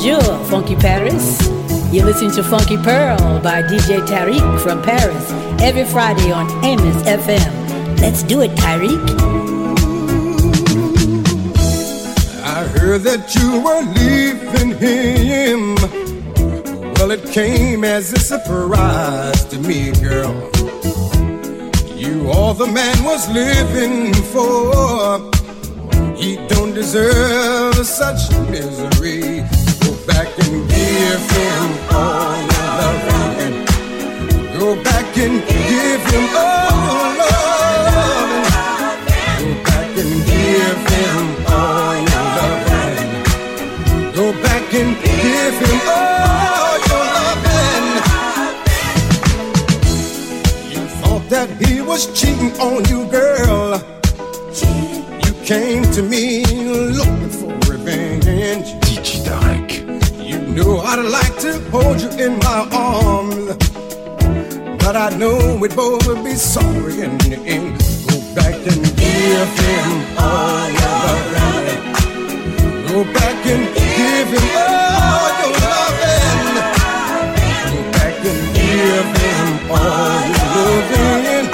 Bonjour, Funky Paris. You listen to Funky Pearl by DJ Tarek from Paris every Friday on Amos FM. Let's do it, Tarek. I heard that you were leaving him. Well, it came as a surprise to me, girl. You all the man was living for. He don't deserve such misery. Back and give him all. Go back and give him all. Go back and give him all your. Go back and give him all your. You thought that he was cheating on you, girl You came to me looking know I'd like to hold you in my arms, but I know we'd both be sorry in the end. Go back and give him all your loving. Go back and give him all your loving. Go back and give him all your loving.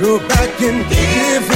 Go back and give him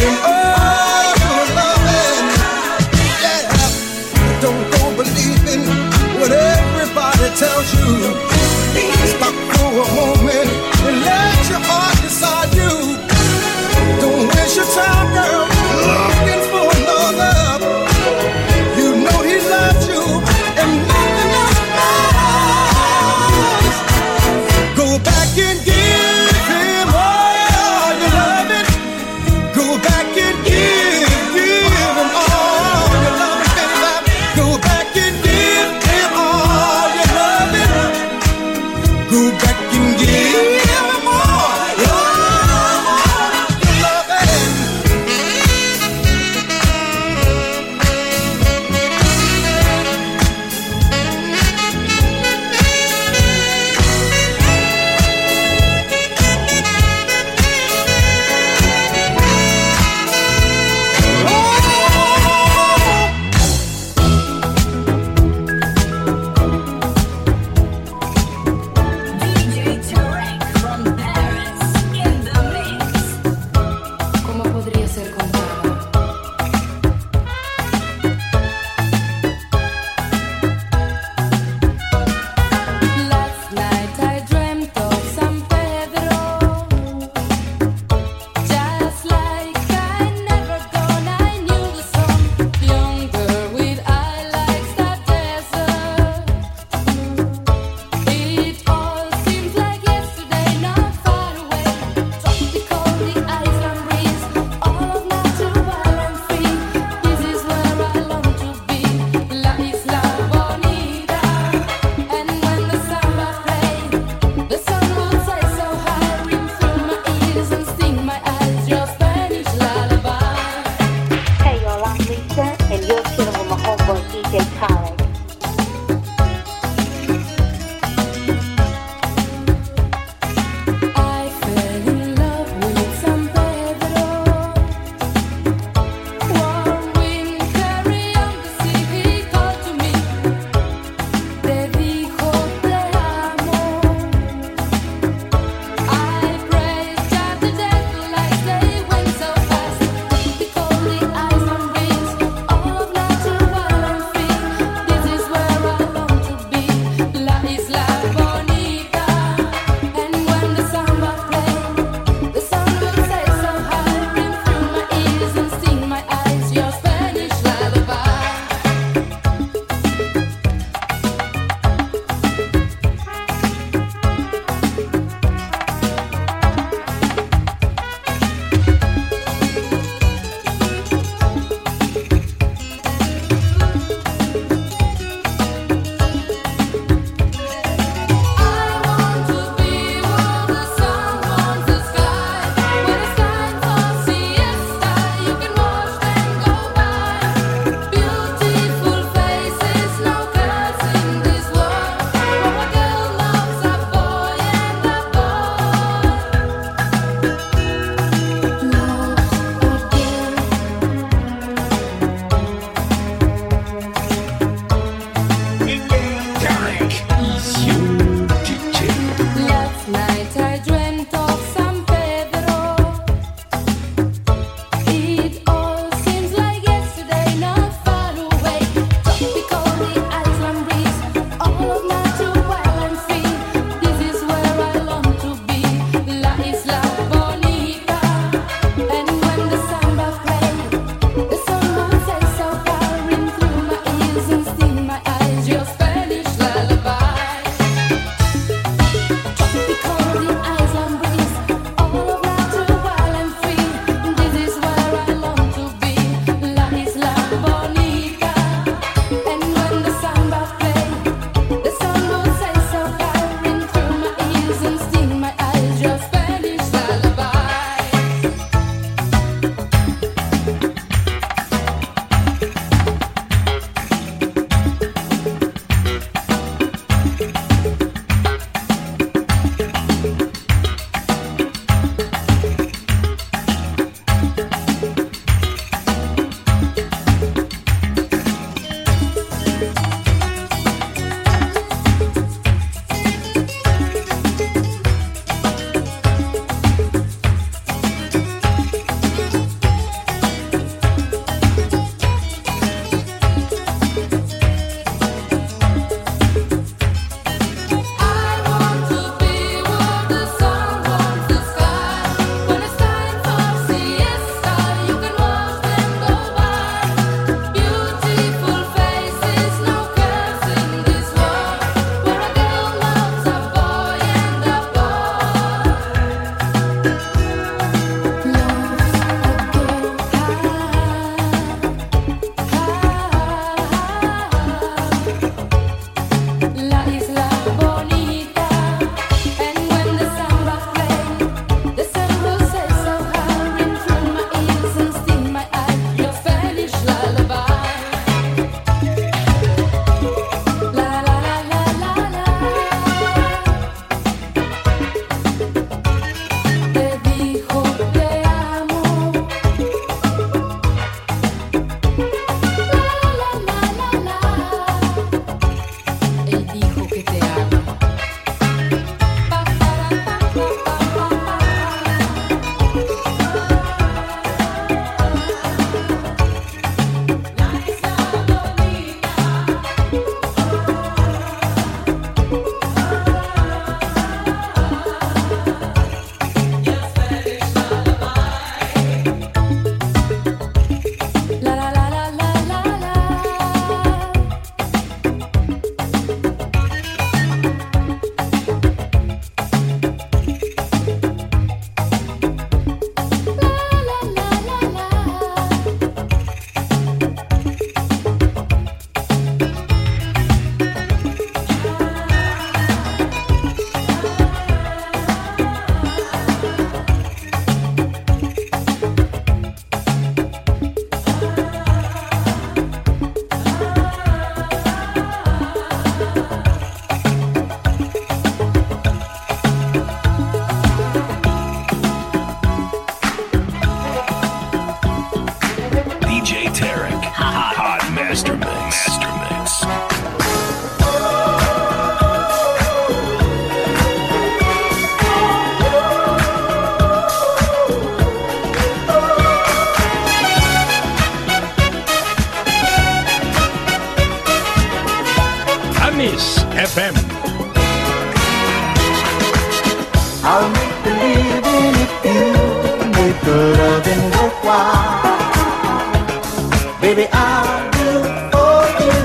Baby, I'll do for you.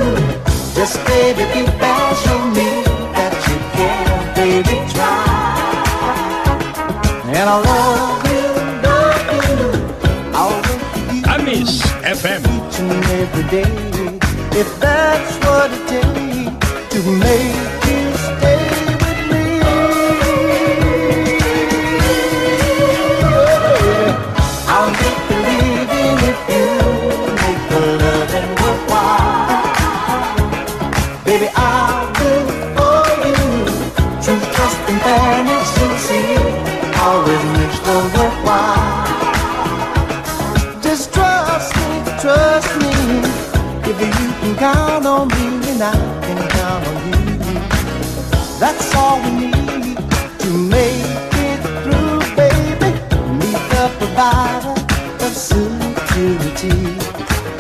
Just baby, if you bad, show me that you can, baby, try. And I love you, love you. I'll make you. I miss FM. Each and every day, if that's what it takes.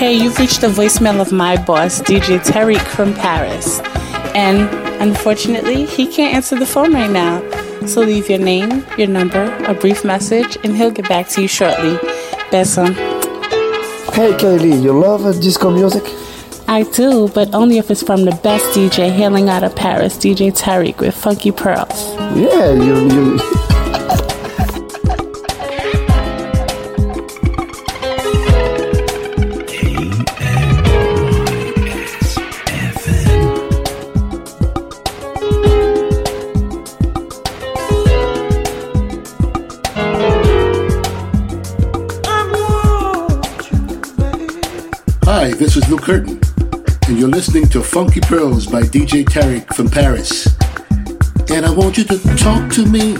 voicemail of my boss, DJ Tarek from Paris. And unfortunately, he can't answer the phone right now. So leave your name, your number, a brief message, and he'll get back to you shortly. Besom. Hey Kaylee, you love uh, disco music? I do, but only if it's from the best DJ hailing out of Paris, DJ Tarek with Funky Pearls. Yeah, you, you Curtain, and you're listening to Funky Pearls by DJ Tarek from Paris. And I want you to talk to me.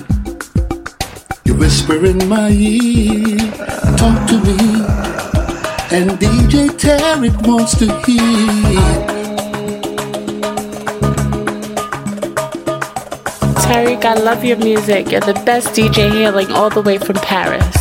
You whisper in my ear, talk to me. And DJ Tarek wants to hear. Tarek, I love your music. You're the best DJ hailing all the way from Paris.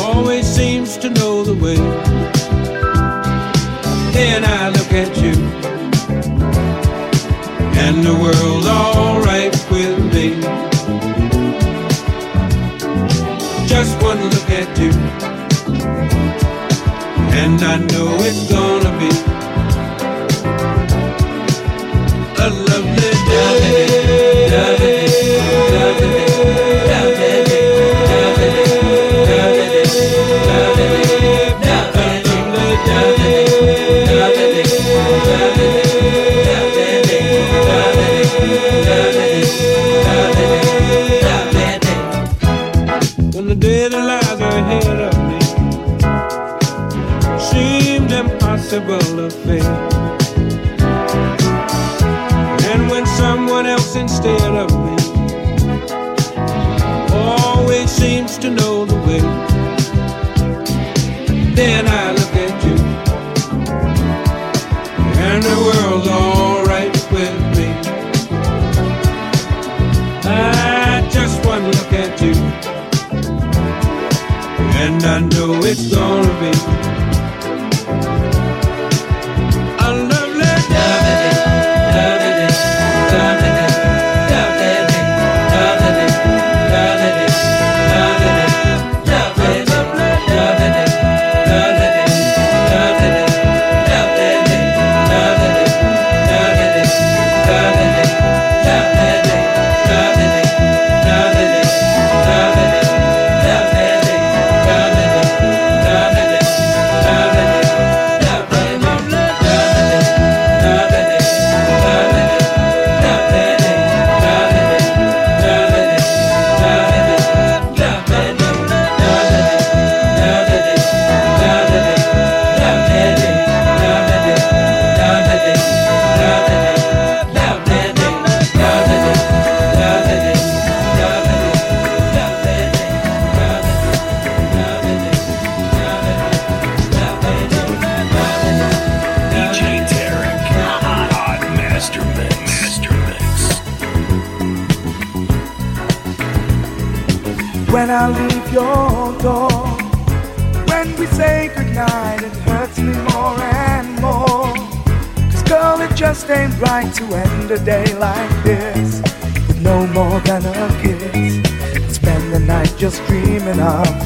Always seems to know the way. Then I look at you, and the world's alright with me. Just one look at you, and I know it's gone.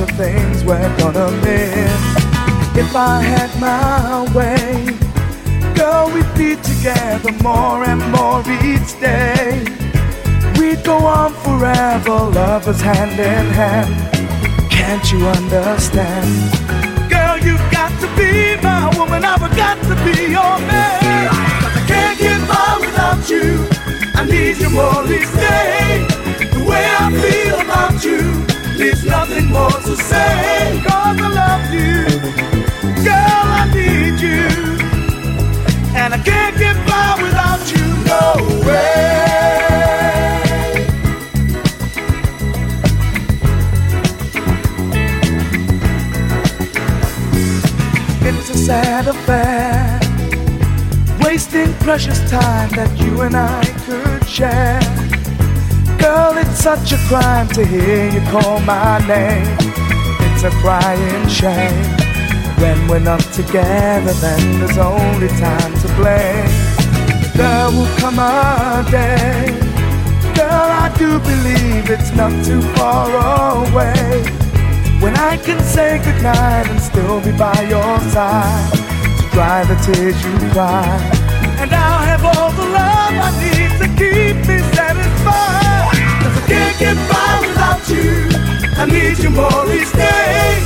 The things we're gonna miss. If I had my way, girl, we'd be together more and more each day. We'd go on forever, lovers hand in hand. Can't you understand? Girl, you've got to be my woman, I've got to be your man without you. I need you more each day. The way I feel about you leaves nothing more to say. Cause I love you, girl, I need you. And I can't get by without you, no way. It's a sad affair wasting precious time that you and I could share. Such a crime to hear you call my name. It's a crying shame. When we're not together, then there's only time to blame. There will come a day. Girl, I do believe it's not too far away. When I can say goodnight and still be by your side to dry the tears you cry and I'll have all the love I need to keep me satisfied. Cause I can't get by without you. I need you more each day.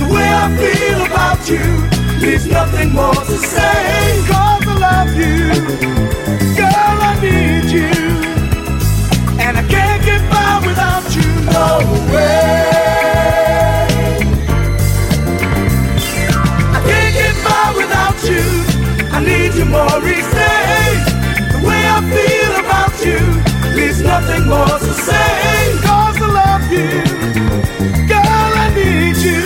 The way I feel about you leaves nothing more to say. Cause I love you. Girl, I need you. And I can't get by without you. No way. I can't get by without you. I need you more nothing more to say. Cause I love you, girl, I need you.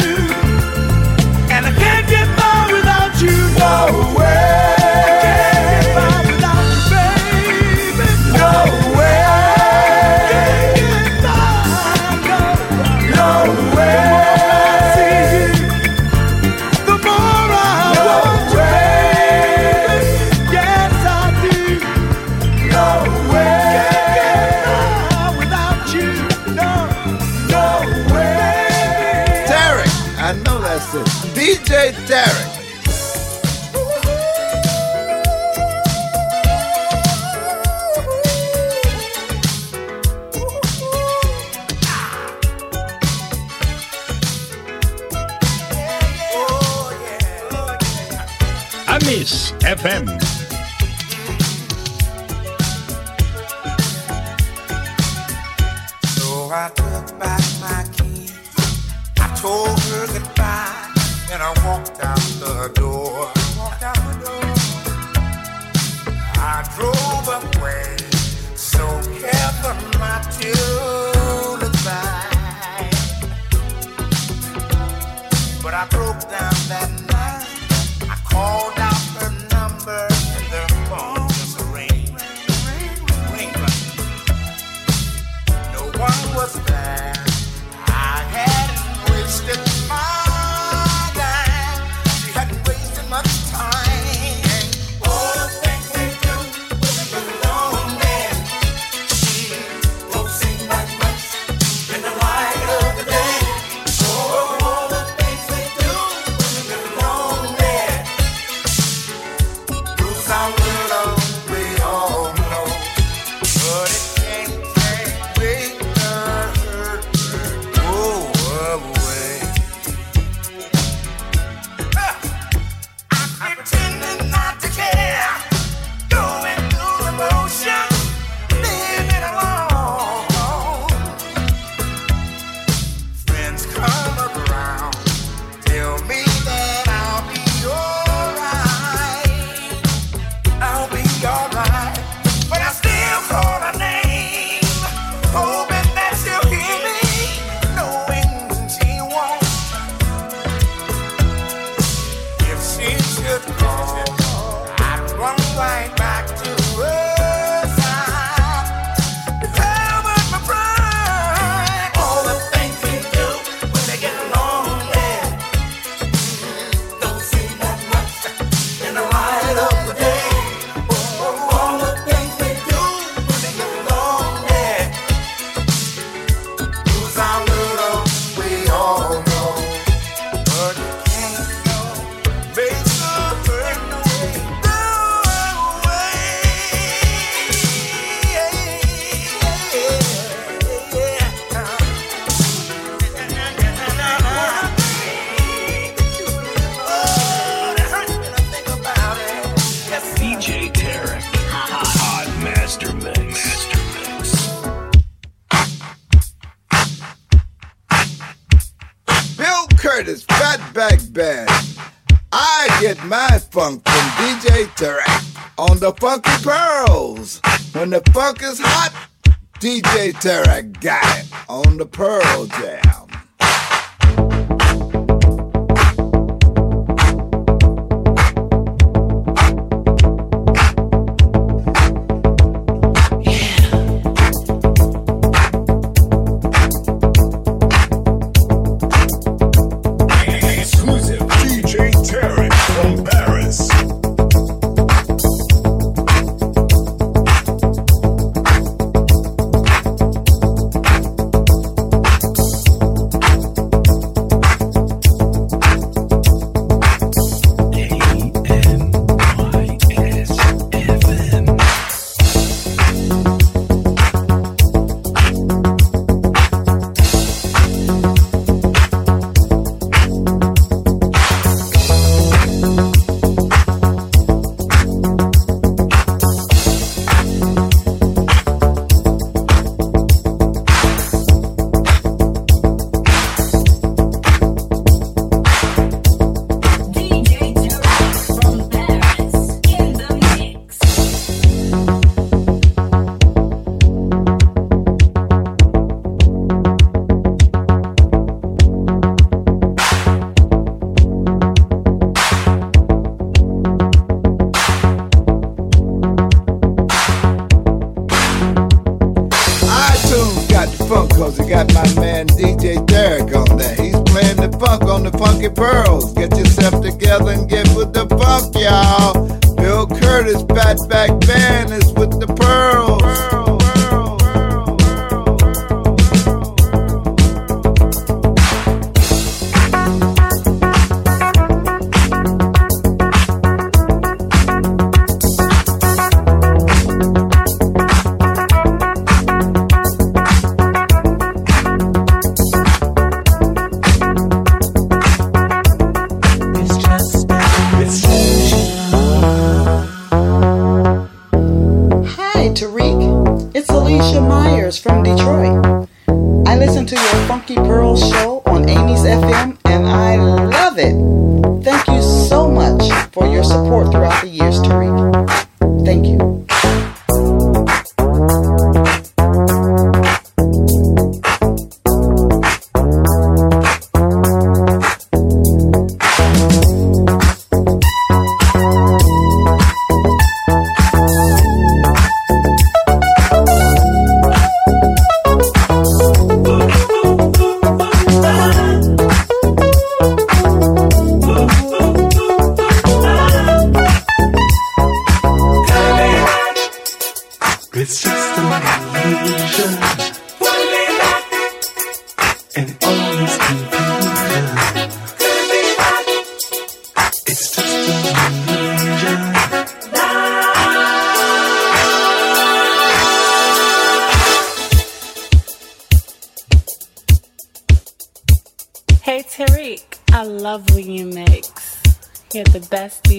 And I can't get by without you, no way. Amis FM. So I took back my keys. I told her goodbye and I walked out the door.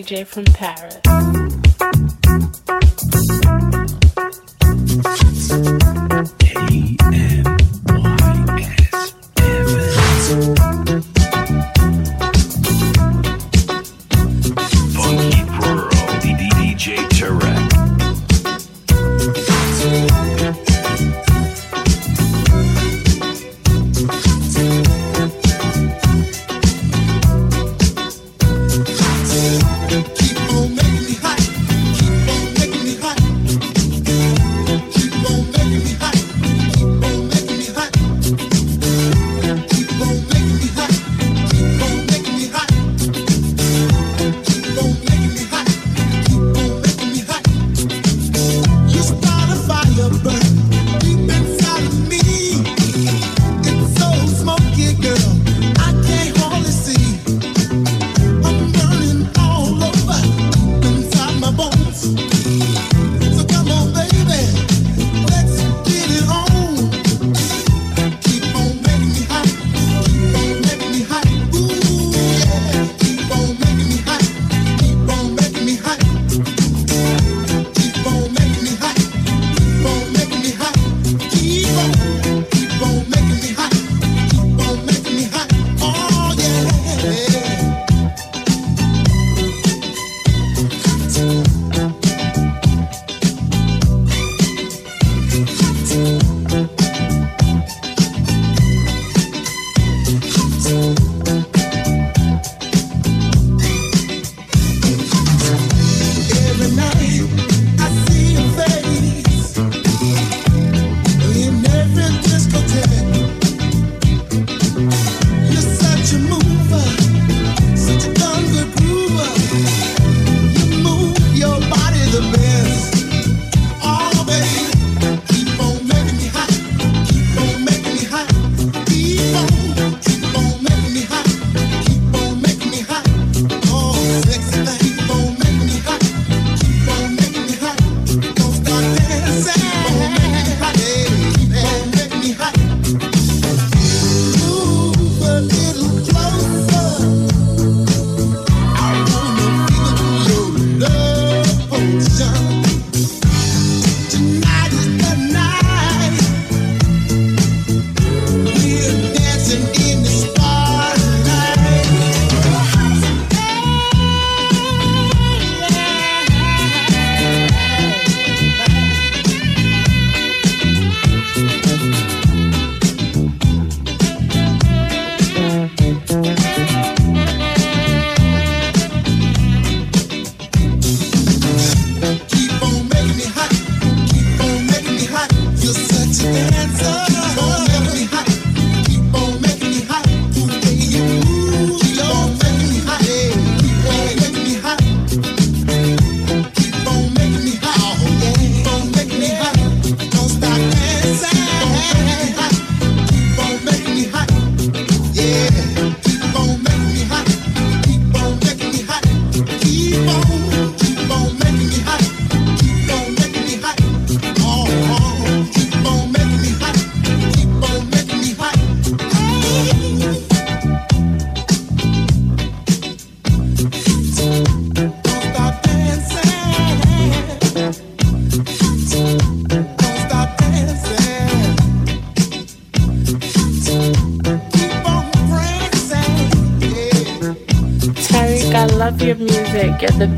From Paris.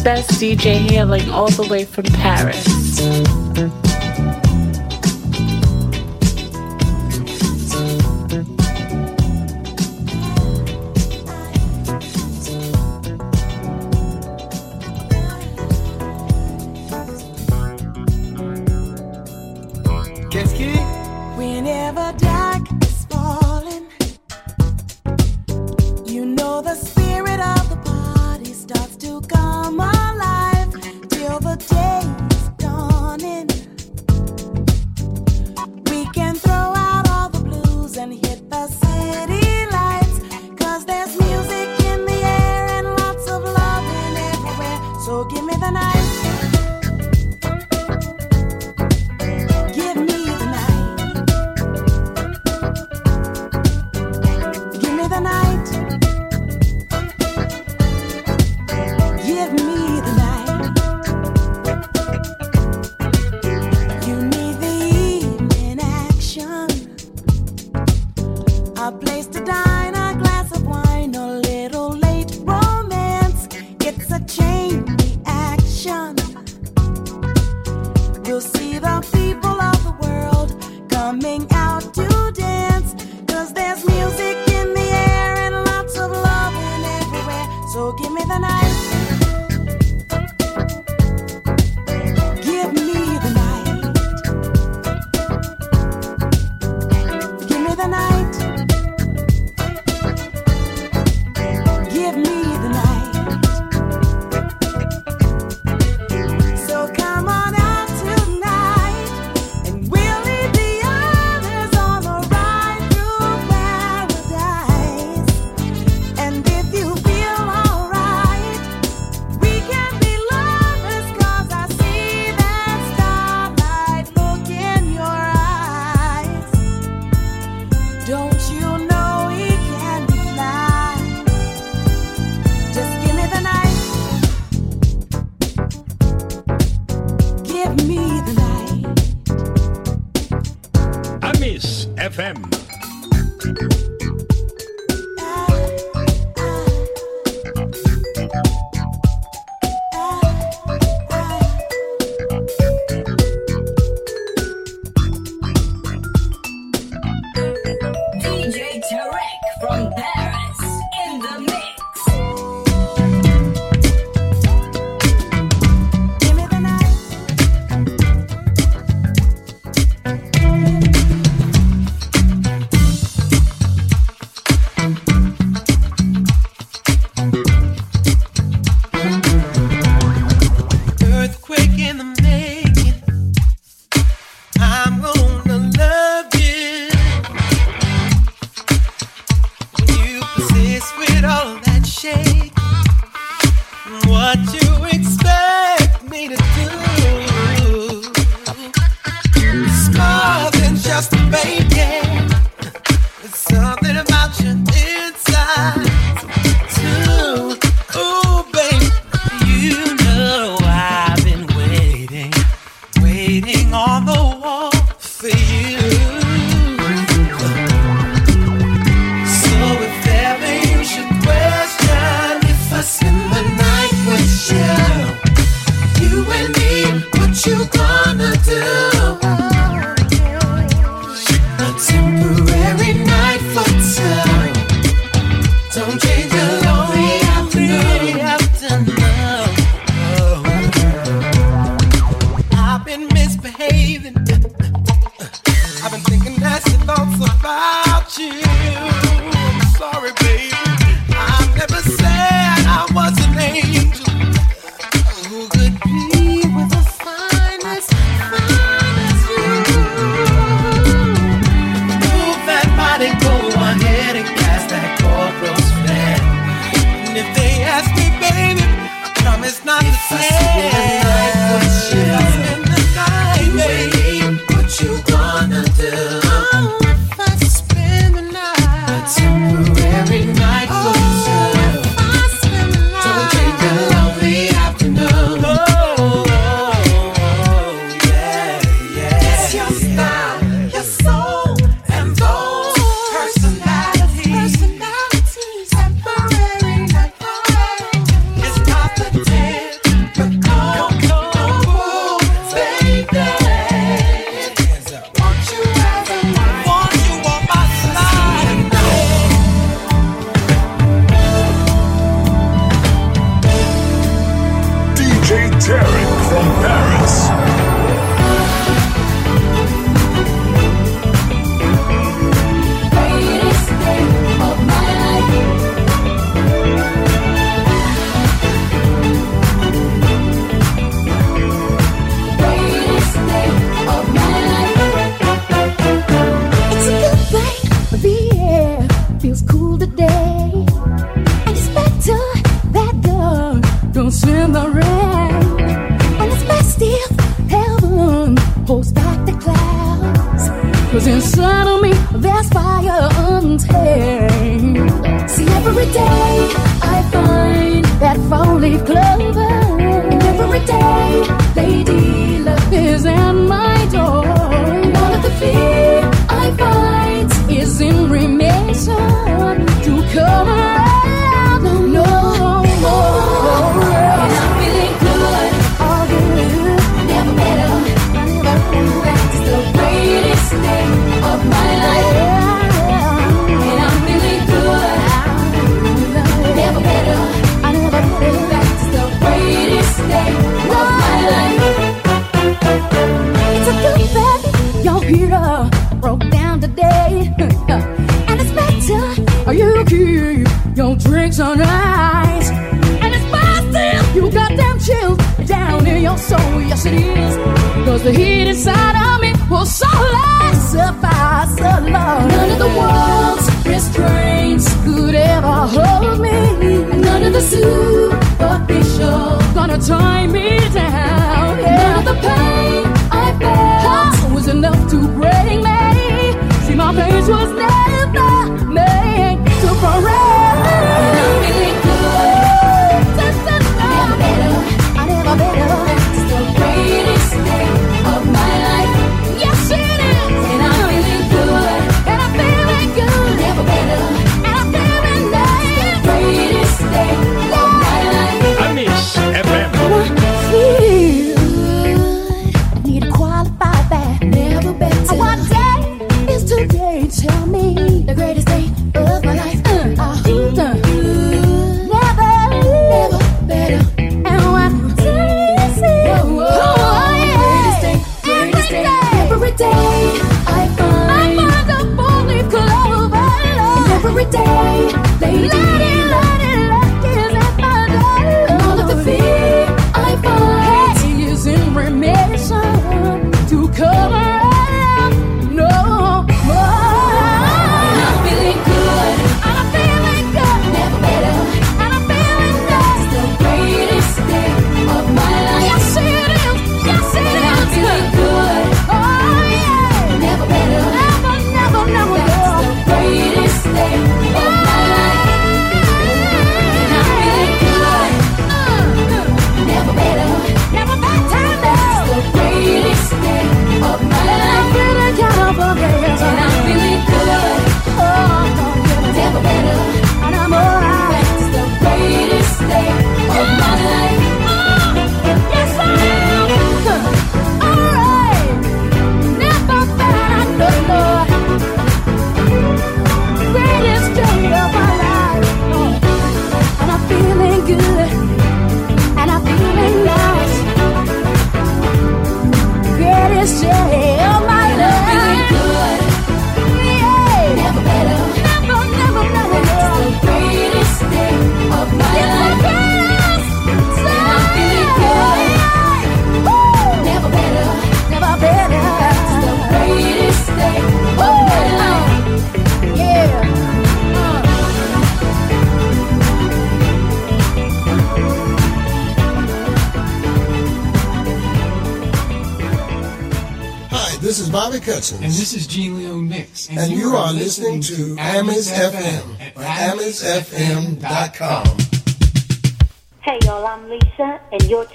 best DJ hailing all the way from Paris. one until. pursue what they show. Gonna time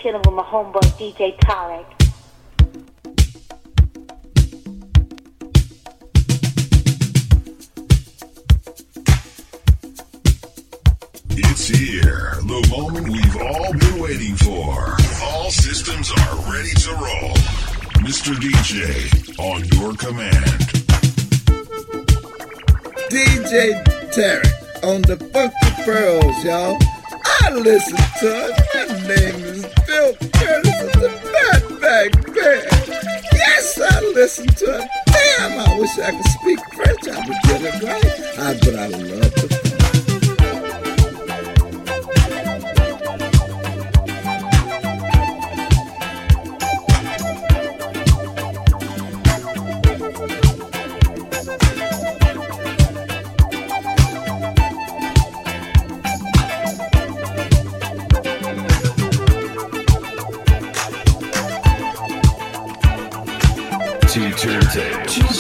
chilling with my homeboy DJ Tarek. It's here, the moment we've all been waiting for. All systems are ready to roll. Mr. DJ, on your command. DJ Tarek on the Funky Pearls, y'all. I listen to it. My name is Bill Curtis of the Fatback Band. Yes, I listen to it. Damn, I wish I could speak French. I would get it right. I, but I love the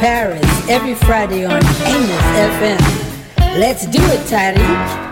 Paris every Friday on Amos FM. Let's do it, Teddy.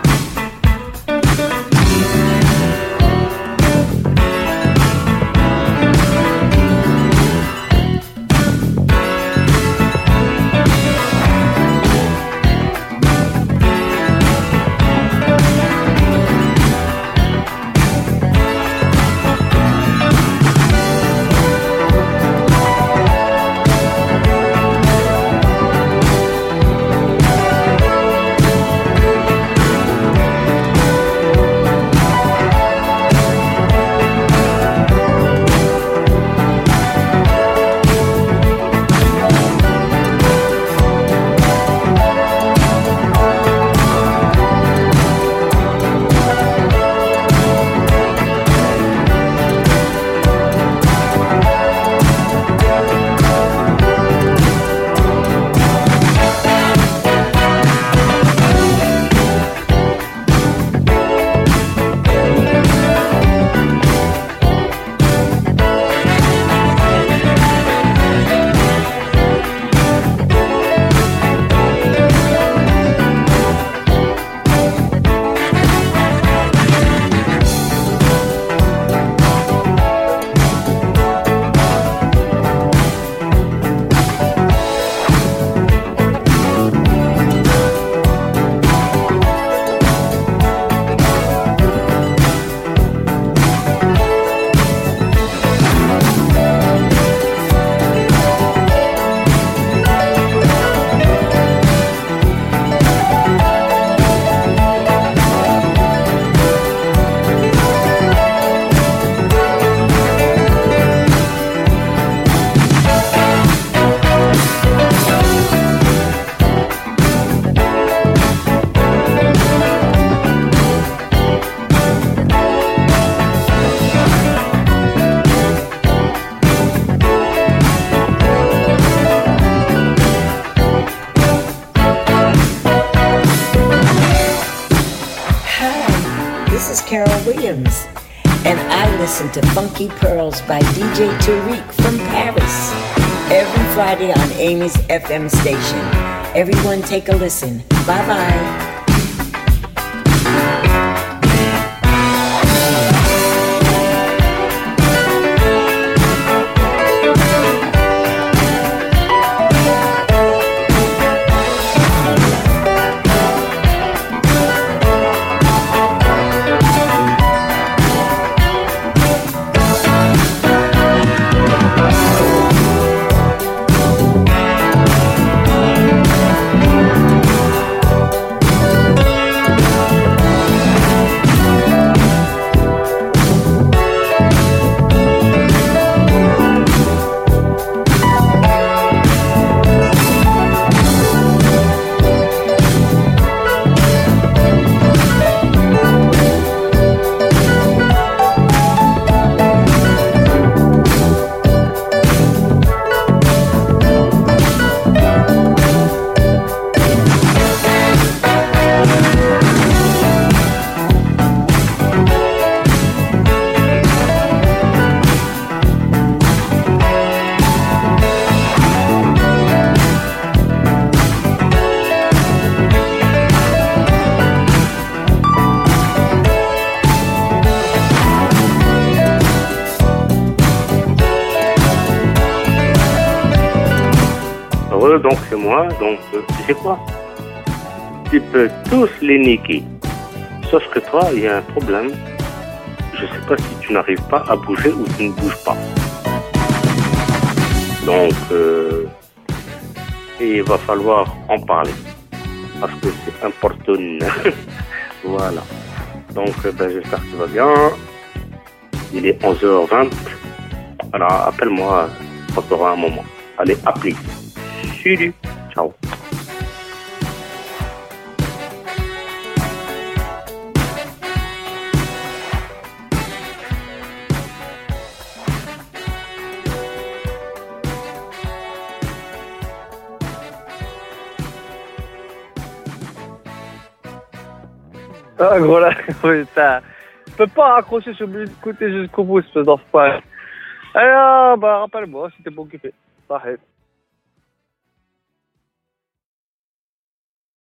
To Funky Pearls by DJ Tarek from Paris every Friday on Amy's FM station. Everyone take a listen. Bye bye. Donc c'est quoi? Tu peux tous les niquer. Sauf que toi, il y a un problème. Je sais pas si tu n'arrives pas à bouger ou tu ne bouges pas. Donc, euh, il va falloir en parler. Parce que c'est important. voilà. Donc, euh, ben, j'espère que tu vas bien. Il est 11h20. Alors, appelle-moi quand tu auras un moment. Allez, applique. Salut. Ah, gros, là, putain. Je peux pas accrocher sur le côté jusqu'au bout, ce d'enfoiré. Alors, bah, rappelle-moi, c'était pas occupé. Parfait.